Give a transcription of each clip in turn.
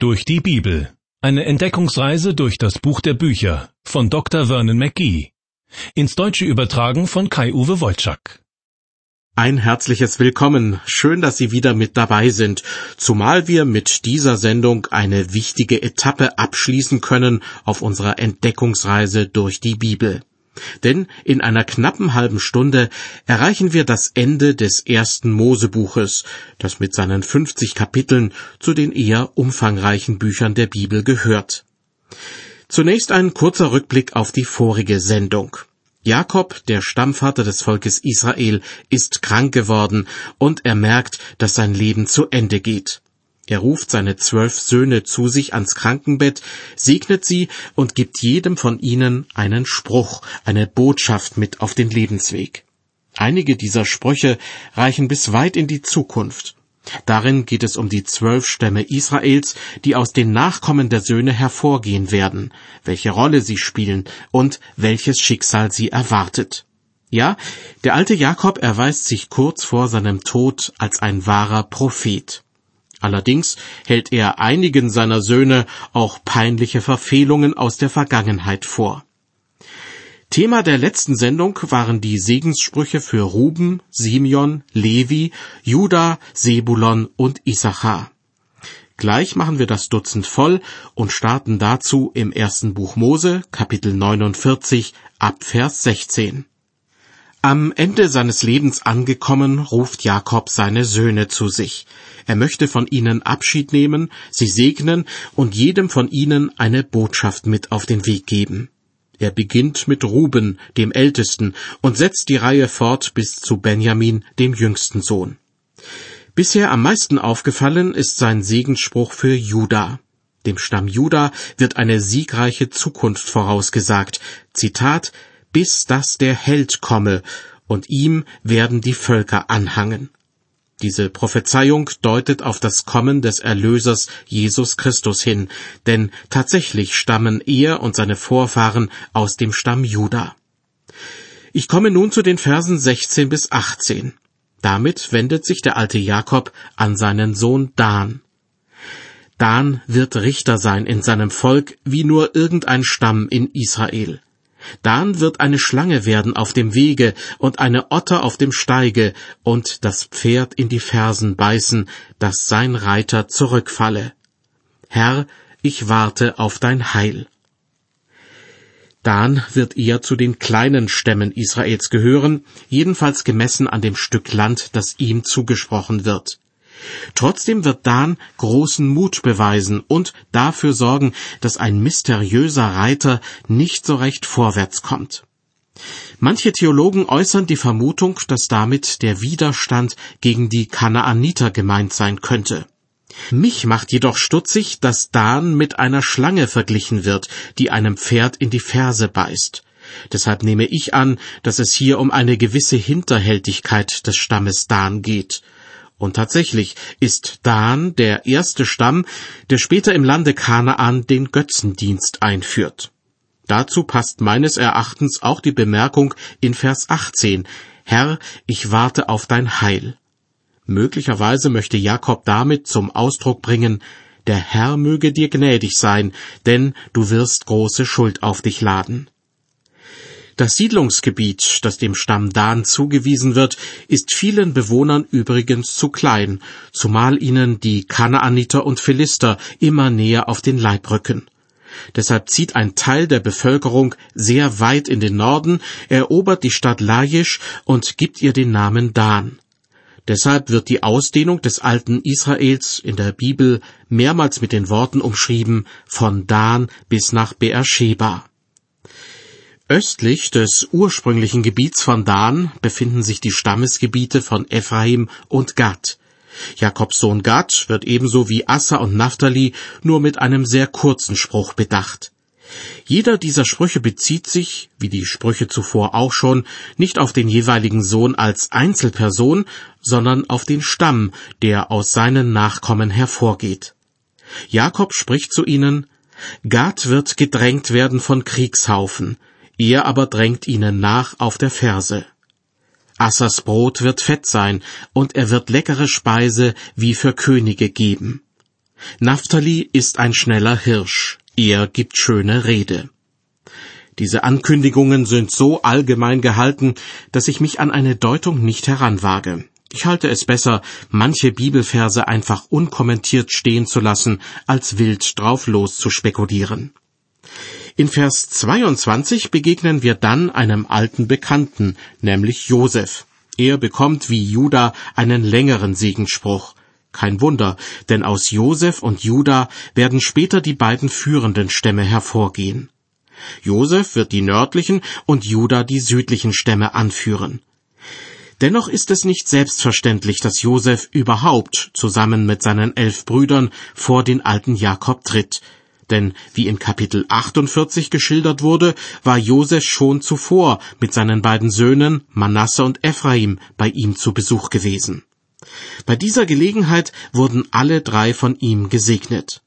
Durch die Bibel. Eine Entdeckungsreise durch das Buch der Bücher von Dr. Vernon McGee. Ins Deutsche übertragen von Kai-Uwe Wolczak. Ein herzliches Willkommen. Schön, dass Sie wieder mit dabei sind, zumal wir mit dieser Sendung eine wichtige Etappe abschließen können auf unserer Entdeckungsreise durch die Bibel. Denn in einer knappen halben Stunde erreichen wir das Ende des ersten Mosebuches, das mit seinen 50 Kapiteln zu den eher umfangreichen Büchern der Bibel gehört. Zunächst ein kurzer Rückblick auf die vorige Sendung. Jakob, der Stammvater des Volkes Israel, ist krank geworden und er merkt, dass sein Leben zu Ende geht. Er ruft seine zwölf Söhne zu sich ans Krankenbett, segnet sie und gibt jedem von ihnen einen Spruch, eine Botschaft mit auf den Lebensweg. Einige dieser Sprüche reichen bis weit in die Zukunft. Darin geht es um die zwölf Stämme Israels, die aus den Nachkommen der Söhne hervorgehen werden, welche Rolle sie spielen und welches Schicksal sie erwartet. Ja, der alte Jakob erweist sich kurz vor seinem Tod als ein wahrer Prophet. Allerdings hält er einigen seiner Söhne auch peinliche Verfehlungen aus der Vergangenheit vor. Thema der letzten Sendung waren die Segenssprüche für Ruben, Simeon, Levi, Juda, Sebulon und Issachar. Gleich machen wir das Dutzend voll und starten dazu im ersten Buch Mose, Kapitel 49, ab Vers 16. Am Ende seines Lebens angekommen, ruft Jakob seine Söhne zu sich. Er möchte von ihnen Abschied nehmen, sie segnen und jedem von ihnen eine Botschaft mit auf den Weg geben. Er beginnt mit Ruben, dem Ältesten, und setzt die Reihe fort bis zu Benjamin, dem jüngsten Sohn. Bisher am meisten aufgefallen ist sein Segensspruch für Juda. Dem Stamm Juda wird eine siegreiche Zukunft vorausgesagt. Zitat bis dass der Held komme, und ihm werden die Völker anhangen. Diese Prophezeiung deutet auf das Kommen des Erlösers Jesus Christus hin, denn tatsächlich stammen er und seine Vorfahren aus dem Stamm Juda. Ich komme nun zu den Versen 16 bis 18. Damit wendet sich der alte Jakob an seinen Sohn Dan. Dan wird Richter sein in seinem Volk wie nur irgendein Stamm in Israel. Dan wird eine Schlange werden auf dem Wege und eine Otter auf dem Steige und das Pferd in die Fersen beißen, dass sein Reiter zurückfalle. Herr, ich warte auf dein Heil. Dan wird eher zu den kleinen Stämmen Israels gehören, jedenfalls gemessen an dem Stück Land, das ihm zugesprochen wird. Trotzdem wird Dan großen Mut beweisen und dafür sorgen, dass ein mysteriöser Reiter nicht so recht vorwärts kommt. Manche Theologen äußern die Vermutung, dass damit der Widerstand gegen die Kanaaniter gemeint sein könnte. Mich macht jedoch stutzig, dass Dan mit einer Schlange verglichen wird, die einem Pferd in die Ferse beißt. Deshalb nehme ich an, dass es hier um eine gewisse Hinterhältigkeit des Stammes Dan geht. Und tatsächlich ist Dan der erste Stamm, der später im Lande Kanaan den Götzendienst einführt. Dazu passt meines Erachtens auch die Bemerkung in Vers 18, Herr, ich warte auf dein Heil. Möglicherweise möchte Jakob damit zum Ausdruck bringen, der Herr möge dir gnädig sein, denn du wirst große Schuld auf dich laden. Das Siedlungsgebiet, das dem Stamm Dan zugewiesen wird, ist vielen Bewohnern übrigens zu klein, zumal ihnen die Kanaaniter und Philister immer näher auf den Leib rücken. Deshalb zieht ein Teil der Bevölkerung sehr weit in den Norden, erobert die Stadt Laisch und gibt ihr den Namen Dan. Deshalb wird die Ausdehnung des alten Israels in der Bibel mehrmals mit den Worten umschrieben von Dan bis nach Beersheba. Östlich des ursprünglichen Gebiets von Dan befinden sich die Stammesgebiete von Ephraim und Gad. Jakobs Sohn Gad wird ebenso wie Assa und Naphtali nur mit einem sehr kurzen Spruch bedacht. Jeder dieser Sprüche bezieht sich, wie die Sprüche zuvor auch schon, nicht auf den jeweiligen Sohn als Einzelperson, sondern auf den Stamm, der aus seinen Nachkommen hervorgeht. Jakob spricht zu ihnen, Gad wird gedrängt werden von Kriegshaufen, er aber drängt ihnen nach auf der Ferse. Assers Brot wird fett sein, und er wird leckere Speise wie für Könige geben. Naphtali ist ein schneller Hirsch, er gibt schöne Rede. Diese Ankündigungen sind so allgemein gehalten, dass ich mich an eine Deutung nicht heranwage. Ich halte es besser, manche Bibelverse einfach unkommentiert stehen zu lassen, als wild drauf los zu spekulieren. In Vers 22 begegnen wir dann einem alten Bekannten, nämlich Josef. Er bekommt wie Juda einen längeren Segensspruch. Kein Wunder, denn aus Josef und Juda werden später die beiden führenden Stämme hervorgehen. Josef wird die nördlichen und Juda die südlichen Stämme anführen. Dennoch ist es nicht selbstverständlich, dass Josef überhaupt zusammen mit seinen elf Brüdern vor den alten Jakob tritt. Denn wie in Kapitel 48 geschildert wurde, war Josef schon zuvor mit seinen beiden Söhnen Manasse und Ephraim bei ihm zu Besuch gewesen. Bei dieser Gelegenheit wurden alle drei von ihm gesegnet.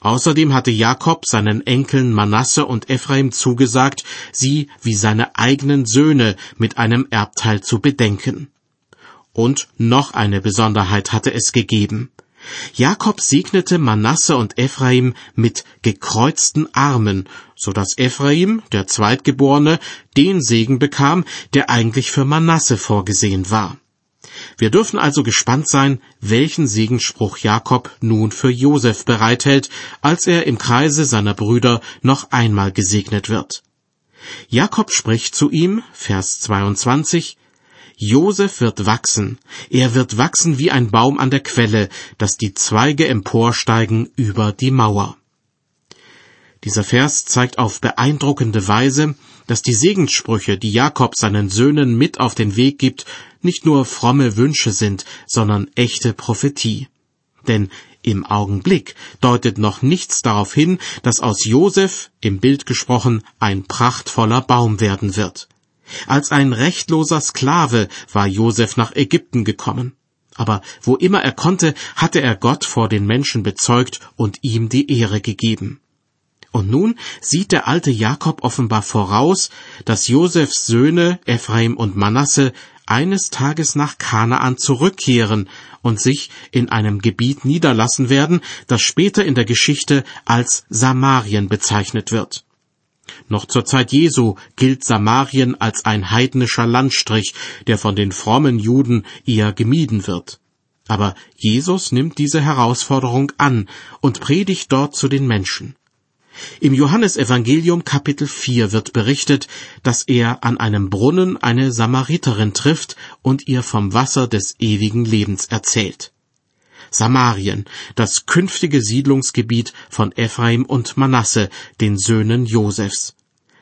Außerdem hatte Jakob seinen Enkeln Manasse und Ephraim zugesagt, sie wie seine eigenen Söhne mit einem Erbteil zu bedenken. Und noch eine Besonderheit hatte es gegeben. Jakob segnete Manasse und Ephraim mit gekreuzten Armen, so dass Ephraim, der Zweitgeborene, den Segen bekam, der eigentlich für Manasse vorgesehen war. Wir dürfen also gespannt sein, welchen Segensspruch Jakob nun für Josef bereithält, als er im Kreise seiner Brüder noch einmal gesegnet wird. Jakob spricht zu ihm, Vers 22, Josef wird wachsen, er wird wachsen wie ein Baum an der Quelle, dass die Zweige emporsteigen über die Mauer. Dieser Vers zeigt auf beeindruckende Weise, dass die Segenssprüche, die Jakob seinen Söhnen mit auf den Weg gibt, nicht nur fromme Wünsche sind, sondern echte Prophetie. Denn im Augenblick deutet noch nichts darauf hin, dass aus Josef, im Bild gesprochen, ein prachtvoller Baum werden wird. Als ein rechtloser Sklave war Josef nach Ägypten gekommen. Aber wo immer er konnte, hatte er Gott vor den Menschen bezeugt und ihm die Ehre gegeben. Und nun sieht der alte Jakob offenbar voraus, dass Josefs Söhne Ephraim und Manasse eines Tages nach Kanaan zurückkehren und sich in einem Gebiet niederlassen werden, das später in der Geschichte als Samarien bezeichnet wird. Noch zur Zeit Jesu gilt Samarien als ein heidnischer Landstrich, der von den frommen Juden eher gemieden wird. Aber Jesus nimmt diese Herausforderung an und predigt dort zu den Menschen. Im Johannesevangelium Kapitel 4 wird berichtet, dass er an einem Brunnen eine Samariterin trifft und ihr vom Wasser des ewigen Lebens erzählt. Samarien, das künftige Siedlungsgebiet von Ephraim und Manasse, den Söhnen Josefs.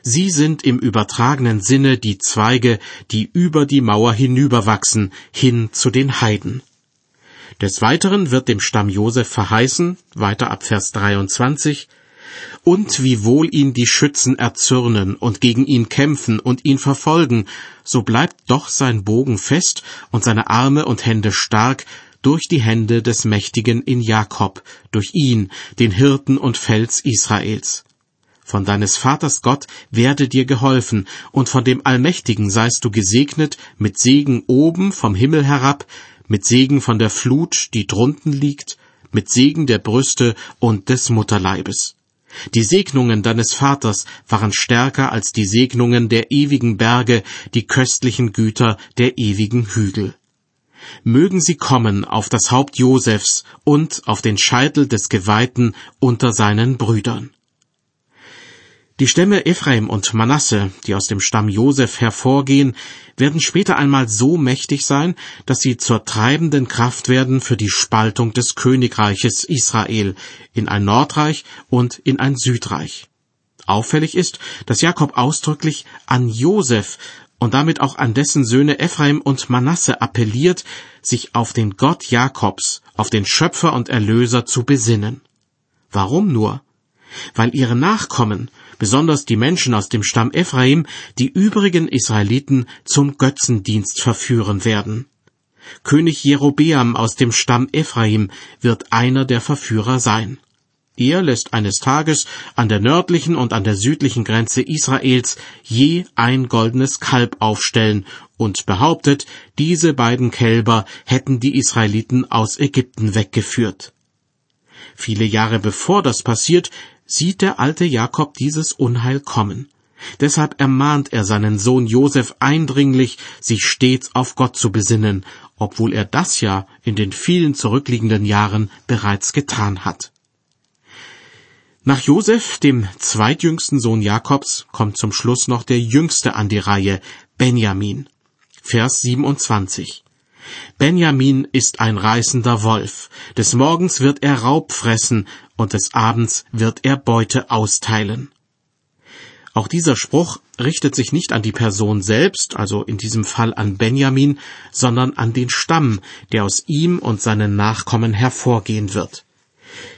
Sie sind im übertragenen Sinne die Zweige, die über die Mauer hinüberwachsen, hin zu den Heiden. Des Weiteren wird dem Stamm Josef verheißen, weiter ab Vers 23, und wiewohl ihn die Schützen erzürnen und gegen ihn kämpfen und ihn verfolgen, so bleibt doch sein Bogen fest und seine Arme und Hände stark durch die Hände des Mächtigen in Jakob, durch ihn, den Hirten und Fels Israels. Von deines Vaters Gott werde dir geholfen, und von dem Allmächtigen seist du gesegnet mit Segen oben vom Himmel herab, mit Segen von der Flut, die drunten liegt, mit Segen der Brüste und des Mutterleibes. Die Segnungen deines Vaters waren stärker als die Segnungen der ewigen Berge, die köstlichen Güter der ewigen Hügel. Mögen sie kommen auf das Haupt Josefs und auf den Scheitel des Geweihten unter seinen Brüdern. Die Stämme Ephraim und Manasse, die aus dem Stamm Josef hervorgehen, werden später einmal so mächtig sein, dass sie zur treibenden Kraft werden für die Spaltung des Königreiches Israel in ein Nordreich und in ein Südreich. Auffällig ist, dass Jakob ausdrücklich an Josef und damit auch an dessen Söhne Ephraim und Manasse appelliert, sich auf den Gott Jakobs, auf den Schöpfer und Erlöser zu besinnen. Warum nur? Weil ihre Nachkommen besonders die Menschen aus dem Stamm Ephraim, die übrigen Israeliten zum Götzendienst verführen werden. König Jerobeam aus dem Stamm Ephraim wird einer der Verführer sein. Er lässt eines Tages an der nördlichen und an der südlichen Grenze Israels je ein goldenes Kalb aufstellen und behauptet, diese beiden Kälber hätten die Israeliten aus Ägypten weggeführt. Viele Jahre bevor das passiert, sieht der alte Jakob dieses Unheil kommen. Deshalb ermahnt er seinen Sohn Josef eindringlich, sich stets auf Gott zu besinnen, obwohl er das ja in den vielen zurückliegenden Jahren bereits getan hat. Nach Josef, dem zweitjüngsten Sohn Jakobs, kommt zum Schluss noch der jüngste an die Reihe, Benjamin. Vers 27. Benjamin ist ein reißender Wolf. Des Morgens wird er Raub fressen und des Abends wird er Beute austeilen. Auch dieser Spruch richtet sich nicht an die Person selbst, also in diesem Fall an Benjamin, sondern an den Stamm, der aus ihm und seinen Nachkommen hervorgehen wird.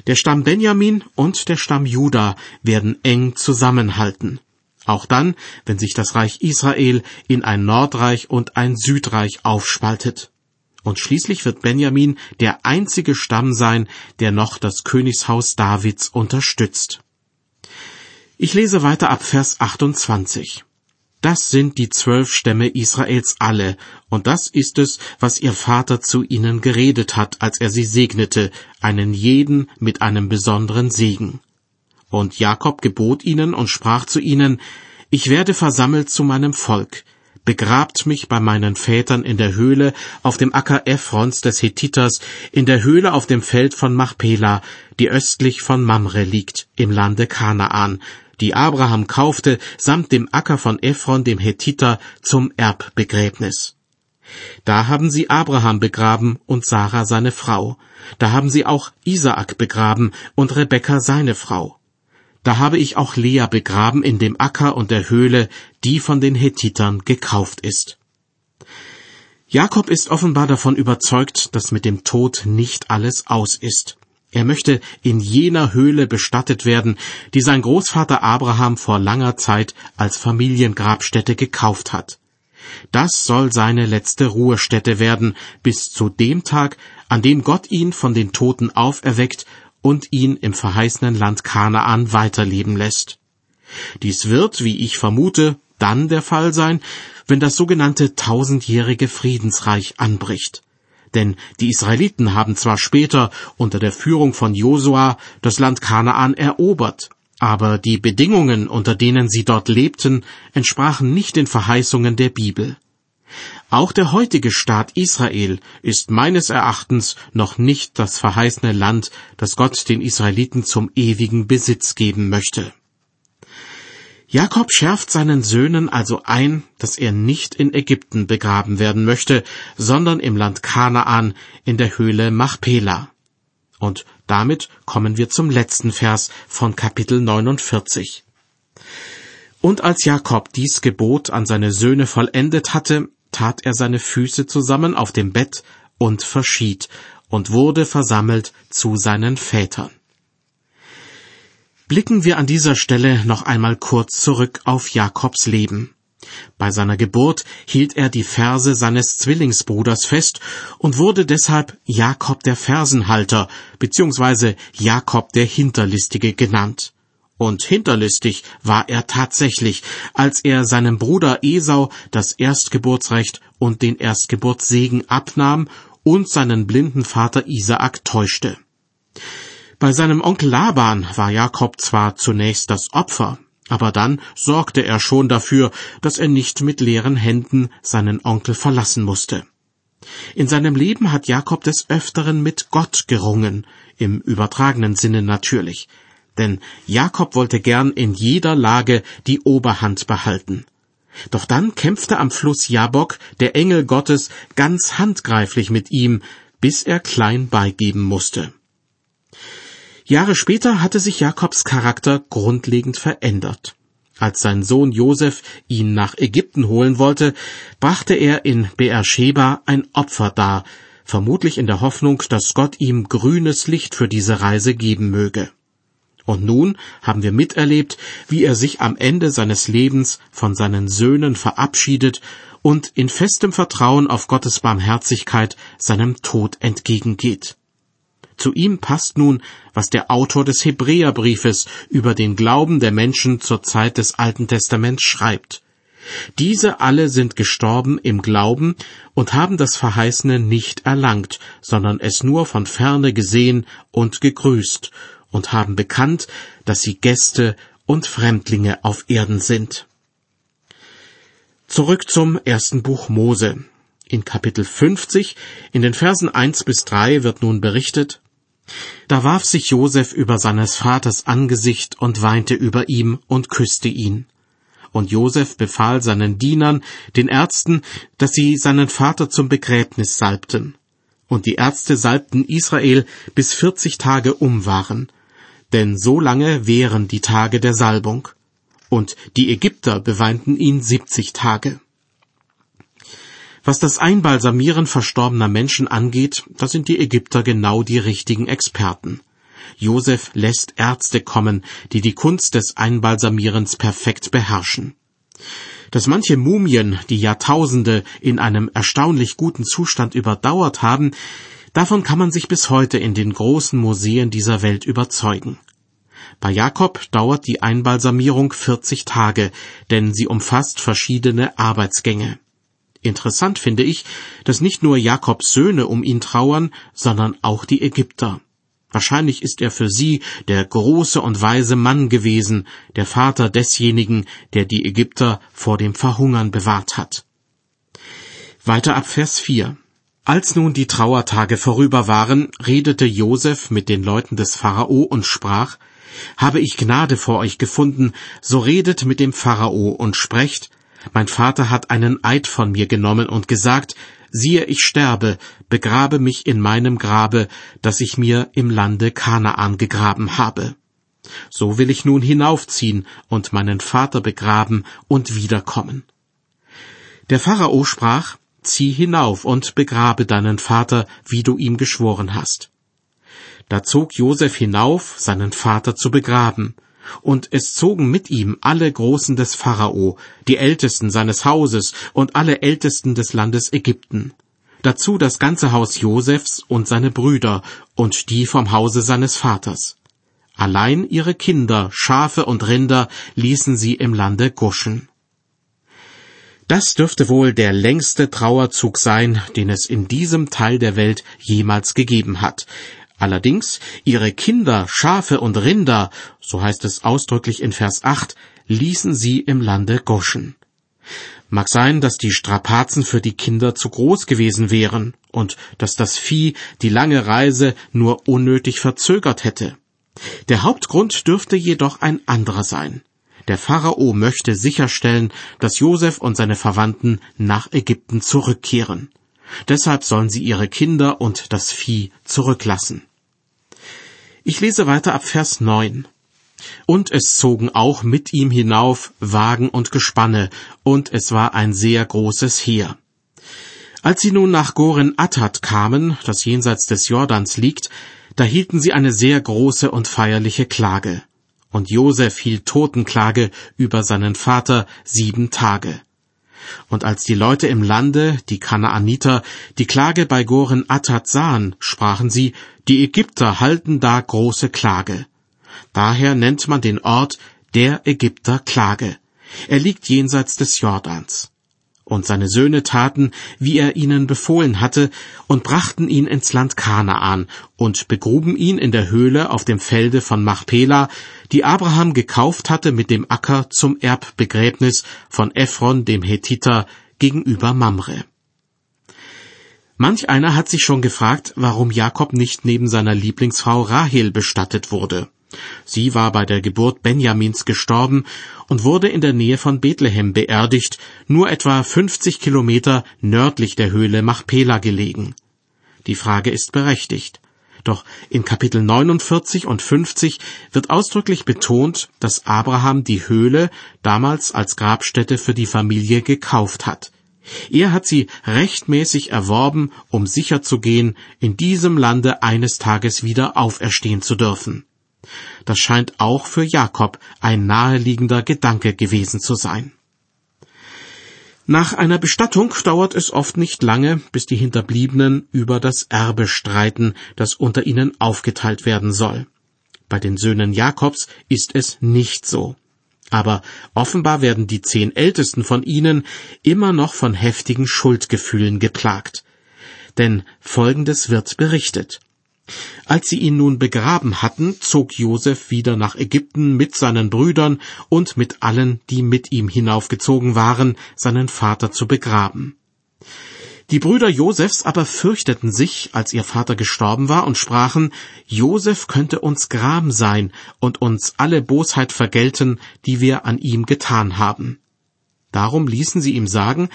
Der Stamm Benjamin und der Stamm Juda werden eng zusammenhalten. Auch dann, wenn sich das Reich Israel in ein Nordreich und ein Südreich aufspaltet. Und schließlich wird Benjamin der einzige Stamm sein, der noch das Königshaus Davids unterstützt. Ich lese weiter ab Vers 28. Das sind die zwölf Stämme Israels alle, und das ist es, was ihr Vater zu ihnen geredet hat, als er sie segnete, einen jeden mit einem besonderen Segen. Und Jakob gebot ihnen und sprach zu ihnen, Ich werde versammelt zu meinem Volk, begrabt mich bei meinen Vätern in der Höhle auf dem Acker Ephrons des Hethiters, in der Höhle auf dem Feld von Machpela, die östlich von Mamre liegt, im Lande Kanaan, die Abraham kaufte, samt dem Acker von Ephron dem Hethiter zum Erbbegräbnis. Da haben sie Abraham begraben und Sarah seine Frau. Da haben sie auch Isaak begraben und Rebekka seine Frau. Da habe ich auch Lea begraben in dem Acker und der Höhle, die von den Hethitern gekauft ist. Jakob ist offenbar davon überzeugt, dass mit dem Tod nicht alles aus ist. Er möchte in jener Höhle bestattet werden, die sein Großvater Abraham vor langer Zeit als Familiengrabstätte gekauft hat. Das soll seine letzte Ruhestätte werden, bis zu dem Tag, an dem Gott ihn von den Toten auferweckt und ihn im verheißenen Land Kanaan weiterleben lässt. Dies wird, wie ich vermute, dann der Fall sein, wenn das sogenannte tausendjährige Friedensreich anbricht. Denn die Israeliten haben zwar später unter der Führung von Josua das Land Kanaan erobert, aber die Bedingungen, unter denen sie dort lebten, entsprachen nicht den Verheißungen der Bibel. Auch der heutige Staat Israel ist meines Erachtens noch nicht das verheißene Land, das Gott den Israeliten zum ewigen Besitz geben möchte. Jakob schärft seinen Söhnen also ein, dass er nicht in Ägypten begraben werden möchte, sondern im Land Kanaan in der Höhle Machpela. Und damit kommen wir zum letzten Vers von Kapitel 49. Und als Jakob dies Gebot an seine Söhne vollendet hatte, tat er seine Füße zusammen auf dem Bett und verschied und wurde versammelt zu seinen Vätern. Blicken wir an dieser Stelle noch einmal kurz zurück auf Jakobs Leben. Bei seiner Geburt hielt er die Verse seines Zwillingsbruders fest und wurde deshalb Jakob der Fersenhalter bzw. Jakob der Hinterlistige genannt. Und hinterlistig war er tatsächlich, als er seinem Bruder Esau das Erstgeburtsrecht und den Erstgeburtssegen abnahm und seinen blinden Vater Isaak täuschte. Bei seinem Onkel Laban war Jakob zwar zunächst das Opfer, aber dann sorgte er schon dafür, dass er nicht mit leeren Händen seinen Onkel verlassen musste. In seinem Leben hat Jakob des Öfteren mit Gott gerungen, im übertragenen Sinne natürlich, denn Jakob wollte gern in jeder Lage die Oberhand behalten. Doch dann kämpfte am Fluss Jabok der Engel Gottes ganz handgreiflich mit ihm, bis er klein beigeben musste. Jahre später hatte sich Jakobs Charakter grundlegend verändert. Als sein Sohn Josef ihn nach Ägypten holen wollte, brachte er in Beersheba ein Opfer dar, vermutlich in der Hoffnung, dass Gott ihm grünes Licht für diese Reise geben möge. Und nun haben wir miterlebt, wie er sich am Ende seines Lebens von seinen Söhnen verabschiedet und in festem Vertrauen auf Gottes Barmherzigkeit seinem Tod entgegengeht. Zu ihm passt nun, was der Autor des Hebräerbriefes über den Glauben der Menschen zur Zeit des Alten Testaments schreibt. Diese alle sind gestorben im Glauben und haben das Verheißene nicht erlangt, sondern es nur von ferne gesehen und gegrüßt und haben bekannt, dass sie Gäste und Fremdlinge auf Erden sind. Zurück zum ersten Buch Mose. In Kapitel 50, in den Versen 1 bis 3 wird nun berichtet, da warf sich Josef über seines Vaters Angesicht und weinte über ihm und küsste ihn. Und Josef befahl seinen Dienern, den Ärzten, dass sie seinen Vater zum Begräbnis salbten. Und die Ärzte salbten Israel, bis vierzig Tage um waren. Denn so lange wären die Tage der Salbung. Und die Ägypter beweinten ihn siebzig Tage. Was das Einbalsamieren verstorbener Menschen angeht, da sind die Ägypter genau die richtigen Experten. Josef lässt Ärzte kommen, die die Kunst des Einbalsamierens perfekt beherrschen. Dass manche Mumien die Jahrtausende in einem erstaunlich guten Zustand überdauert haben, davon kann man sich bis heute in den großen Museen dieser Welt überzeugen. Bei Jakob dauert die Einbalsamierung 40 Tage, denn sie umfasst verschiedene Arbeitsgänge. Interessant finde ich, dass nicht nur Jakobs Söhne um ihn trauern, sondern auch die Ägypter. Wahrscheinlich ist er für sie der große und weise Mann gewesen, der Vater desjenigen, der die Ägypter vor dem Verhungern bewahrt hat. Weiter ab Vers 4. Als nun die Trauertage vorüber waren, redete Josef mit den Leuten des Pharao und sprach, Habe ich Gnade vor euch gefunden, so redet mit dem Pharao und sprecht, mein Vater hat einen Eid von mir genommen und gesagt, siehe, ich sterbe, begrabe mich in meinem Grabe, das ich mir im Lande Kanaan gegraben habe. So will ich nun hinaufziehen und meinen Vater begraben und wiederkommen. Der Pharao sprach, Zieh hinauf und begrabe deinen Vater, wie du ihm geschworen hast. Da zog Josef hinauf, seinen Vater zu begraben, und es zogen mit ihm alle Großen des Pharao, die Ältesten seines Hauses und alle Ältesten des Landes Ägypten. Dazu das ganze Haus Josefs und seine Brüder und die vom Hause seines Vaters. Allein ihre Kinder, Schafe und Rinder ließen sie im Lande Guschen. Das dürfte wohl der längste Trauerzug sein, den es in diesem Teil der Welt jemals gegeben hat, Allerdings ihre Kinder, Schafe und Rinder, so heißt es ausdrücklich in Vers 8, ließen sie im Lande Goschen. Mag sein, dass die Strapazen für die Kinder zu groß gewesen wären und dass das Vieh die lange Reise nur unnötig verzögert hätte. Der Hauptgrund dürfte jedoch ein anderer sein. Der Pharao möchte sicherstellen, dass Josef und seine Verwandten nach Ägypten zurückkehren. Deshalb sollen sie ihre Kinder und das Vieh zurücklassen. Ich lese weiter ab Vers 9. Und es zogen auch mit ihm hinauf Wagen und Gespanne, und es war ein sehr großes Heer. Als sie nun nach Goren Attat kamen, das jenseits des Jordans liegt, da hielten sie eine sehr große und feierliche Klage. Und Josef hielt Totenklage über seinen Vater sieben Tage. Und als die Leute im Lande, die Kanaaniter, die Klage bei Goren Attat sahen, sprachen sie, die Ägypter halten da große Klage. Daher nennt man den Ort der Ägypter Klage. Er liegt jenseits des Jordans. Und seine Söhne taten, wie er ihnen befohlen hatte, und brachten ihn ins Land Kanaan und begruben ihn in der Höhle auf dem Felde von Machpela, die Abraham gekauft hatte mit dem Acker zum Erbbegräbnis von Ephron dem Hethiter gegenüber Mamre. Manch einer hat sich schon gefragt, warum Jakob nicht neben seiner Lieblingsfrau Rahel bestattet wurde. Sie war bei der Geburt Benjamins gestorben und wurde in der Nähe von Bethlehem beerdigt, nur etwa 50 Kilometer nördlich der Höhle Machpela gelegen. Die Frage ist berechtigt. Doch in Kapitel 49 und 50 wird ausdrücklich betont, dass Abraham die Höhle damals als Grabstätte für die Familie gekauft hat. Er hat sie rechtmäßig erworben, um sicherzugehen, in diesem Lande eines Tages wieder auferstehen zu dürfen. Das scheint auch für Jakob ein naheliegender Gedanke gewesen zu sein. Nach einer Bestattung dauert es oft nicht lange, bis die Hinterbliebenen über das Erbe streiten, das unter ihnen aufgeteilt werden soll. Bei den Söhnen Jakobs ist es nicht so. Aber offenbar werden die zehn Ältesten von ihnen immer noch von heftigen Schuldgefühlen geplagt. Denn Folgendes wird berichtet. Als sie ihn nun begraben hatten, zog Josef wieder nach Ägypten mit seinen Brüdern und mit allen, die mit ihm hinaufgezogen waren, seinen Vater zu begraben. Die Brüder Josefs aber fürchteten sich, als ihr Vater gestorben war, und sprachen, Josef könnte uns Gram sein und uns alle Bosheit vergelten, die wir an ihm getan haben. Darum ließen sie ihm sagen,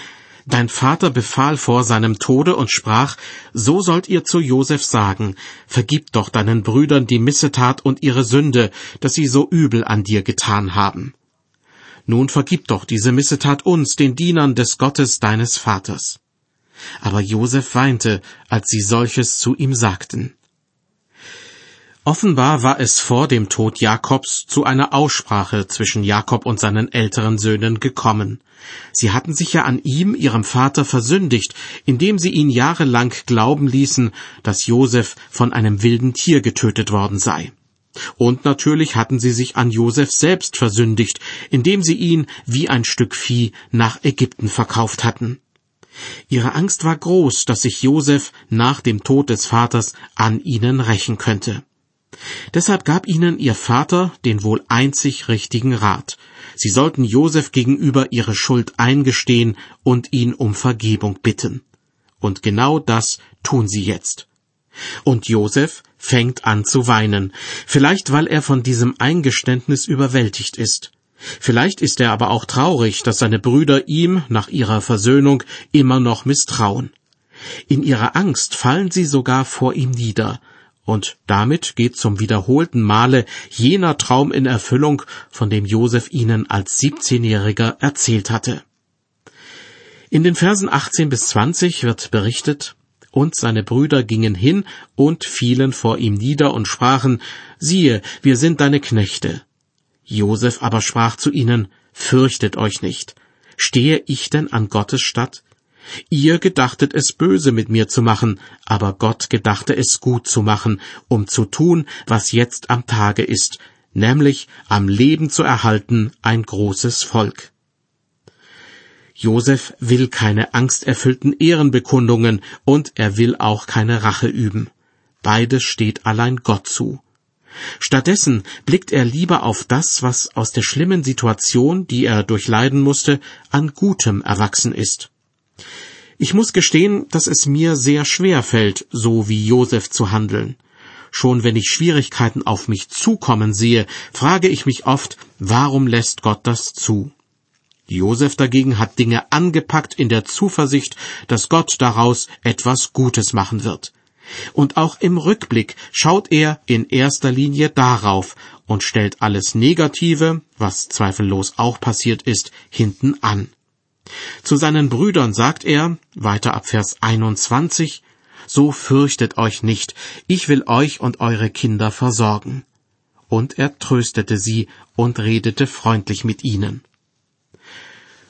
Dein Vater befahl vor seinem Tode und sprach, So sollt ihr zu Josef sagen, Vergib doch deinen Brüdern die Missetat und ihre Sünde, dass sie so übel an dir getan haben. Nun vergib doch diese Missetat uns, den Dienern des Gottes deines Vaters. Aber Josef weinte, als sie solches zu ihm sagten. Offenbar war es vor dem Tod Jakobs zu einer Aussprache zwischen Jakob und seinen älteren Söhnen gekommen. Sie hatten sich ja an ihm, ihrem Vater, versündigt, indem sie ihn jahrelang glauben ließen, dass Josef von einem wilden Tier getötet worden sei. Und natürlich hatten sie sich an Josef selbst versündigt, indem sie ihn wie ein Stück Vieh nach Ägypten verkauft hatten. Ihre Angst war groß, dass sich Josef nach dem Tod des Vaters an ihnen rächen könnte. Deshalb gab ihnen ihr Vater den wohl einzig richtigen Rat. Sie sollten Josef gegenüber ihre Schuld eingestehen und ihn um Vergebung bitten. Und genau das tun sie jetzt. Und Josef fängt an zu weinen, vielleicht weil er von diesem Eingeständnis überwältigt ist. Vielleicht ist er aber auch traurig, dass seine Brüder ihm nach ihrer Versöhnung immer noch misstrauen. In ihrer Angst fallen sie sogar vor ihm nieder, und damit geht zum wiederholten Male jener Traum in Erfüllung, von dem Josef ihnen als 17-Jähriger erzählt hatte. In den Versen 18 bis 20 wird berichtet, und seine Brüder gingen hin und fielen vor ihm nieder und sprachen, siehe, wir sind deine Knechte. Josef aber sprach zu ihnen, Fürchtet euch nicht. Stehe ich denn an Gottes Statt? Ihr gedachtet es böse mit mir zu machen, aber Gott gedachte es gut zu machen, um zu tun, was jetzt am Tage ist, nämlich am Leben zu erhalten ein großes Volk. Josef will keine angsterfüllten Ehrenbekundungen und er will auch keine Rache üben. Beides steht allein Gott zu. Stattdessen blickt er lieber auf das, was aus der schlimmen Situation, die er durchleiden musste, an Gutem erwachsen ist. Ich muss gestehen, dass es mir sehr schwer fällt, so wie Josef zu handeln. Schon wenn ich Schwierigkeiten auf mich zukommen sehe, frage ich mich oft, warum lässt Gott das zu? Josef dagegen hat Dinge angepackt in der Zuversicht, dass Gott daraus etwas Gutes machen wird. Und auch im Rückblick schaut er in erster Linie darauf und stellt alles Negative, was zweifellos auch passiert ist, hinten an. Zu seinen Brüdern sagt er, weiter ab Vers 21, So fürchtet euch nicht, ich will euch und eure Kinder versorgen. Und er tröstete sie und redete freundlich mit ihnen.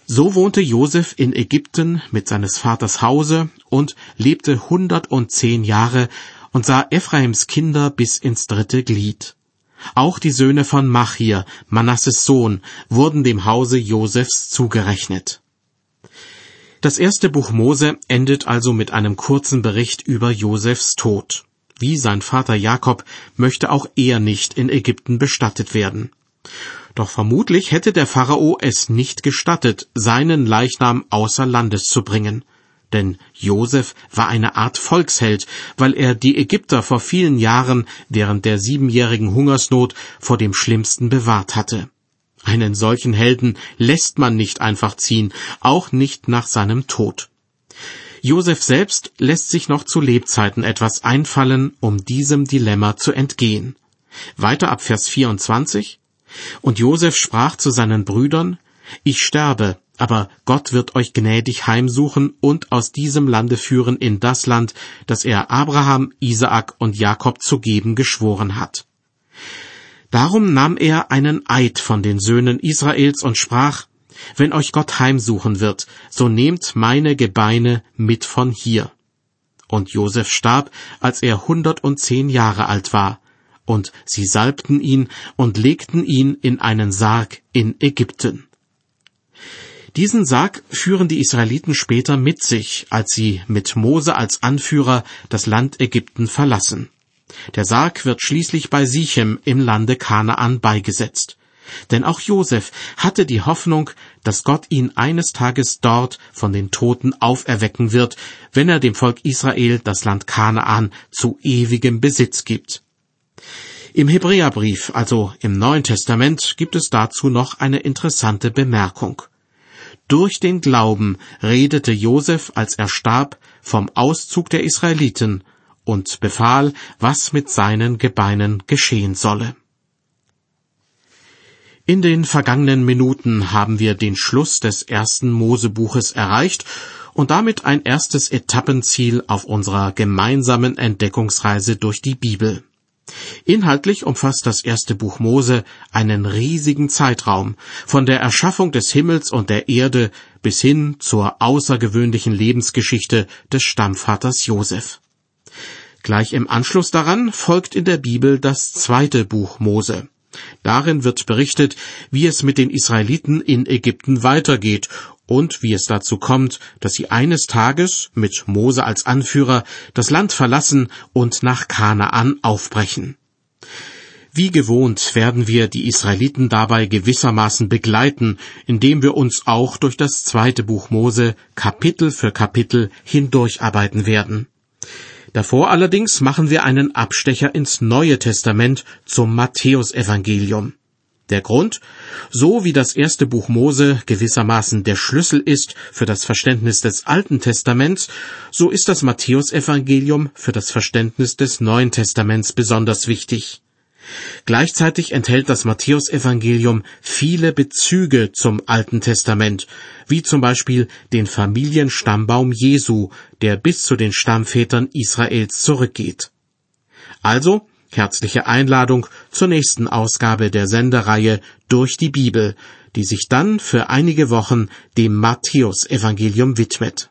So wohnte Josef in Ägypten mit seines Vaters Hause und lebte hundertundzehn Jahre und sah Ephraims Kinder bis ins dritte Glied. Auch die Söhne von Machir, Manasses Sohn, wurden dem Hause Josefs zugerechnet. Das erste Buch Mose endet also mit einem kurzen Bericht über Josefs Tod. Wie sein Vater Jakob möchte auch er nicht in Ägypten bestattet werden. Doch vermutlich hätte der Pharao es nicht gestattet, seinen Leichnam außer Landes zu bringen. Denn Josef war eine Art Volksheld, weil er die Ägypter vor vielen Jahren während der siebenjährigen Hungersnot vor dem Schlimmsten bewahrt hatte. Einen solchen Helden lässt man nicht einfach ziehen, auch nicht nach seinem Tod. Josef selbst lässt sich noch zu Lebzeiten etwas einfallen, um diesem Dilemma zu entgehen. Weiter ab Vers 24 und Josef sprach zu seinen Brüdern, Ich sterbe, aber Gott wird euch gnädig heimsuchen und aus diesem Lande führen in das Land, das er Abraham, Isaak und Jakob zu geben geschworen hat. Darum nahm er einen Eid von den Söhnen Israels und sprach, Wenn euch Gott heimsuchen wird, so nehmt meine Gebeine mit von hier. Und Josef starb, als er hundertundzehn Jahre alt war, und sie salbten ihn und legten ihn in einen Sarg in Ägypten. Diesen Sarg führen die Israeliten später mit sich, als sie mit Mose als Anführer das Land Ägypten verlassen. Der Sarg wird schließlich bei Sichem im Lande Kanaan beigesetzt. Denn auch Josef hatte die Hoffnung, dass Gott ihn eines Tages dort von den Toten auferwecken wird, wenn er dem Volk Israel das Land Kanaan zu ewigem Besitz gibt. Im Hebräerbrief, also im Neuen Testament, gibt es dazu noch eine interessante Bemerkung. Durch den Glauben redete Josef, als er starb, vom Auszug der Israeliten und befahl, was mit seinen Gebeinen geschehen solle. In den vergangenen Minuten haben wir den Schluss des ersten Mosebuches erreicht und damit ein erstes Etappenziel auf unserer gemeinsamen Entdeckungsreise durch die Bibel. Inhaltlich umfasst das erste Buch Mose einen riesigen Zeitraum, von der Erschaffung des Himmels und der Erde bis hin zur außergewöhnlichen Lebensgeschichte des Stammvaters Josef. Gleich im Anschluss daran folgt in der Bibel das zweite Buch Mose. Darin wird berichtet, wie es mit den Israeliten in Ägypten weitergeht und wie es dazu kommt, dass sie eines Tages mit Mose als Anführer das Land verlassen und nach Kanaan aufbrechen. Wie gewohnt werden wir die Israeliten dabei gewissermaßen begleiten, indem wir uns auch durch das zweite Buch Mose Kapitel für Kapitel hindurcharbeiten werden. Davor allerdings machen wir einen Abstecher ins Neue Testament zum Matthäusevangelium. Der Grund? So wie das erste Buch Mose gewissermaßen der Schlüssel ist für das Verständnis des Alten Testaments, so ist das Matthäusevangelium für das Verständnis des Neuen Testaments besonders wichtig. Gleichzeitig enthält das Matthäusevangelium viele Bezüge zum Alten Testament, wie zum Beispiel den Familienstammbaum Jesu, der bis zu den Stammvätern Israels zurückgeht. Also, herzliche Einladung zur nächsten Ausgabe der Sendereihe durch die Bibel, die sich dann für einige Wochen dem Matthäusevangelium widmet.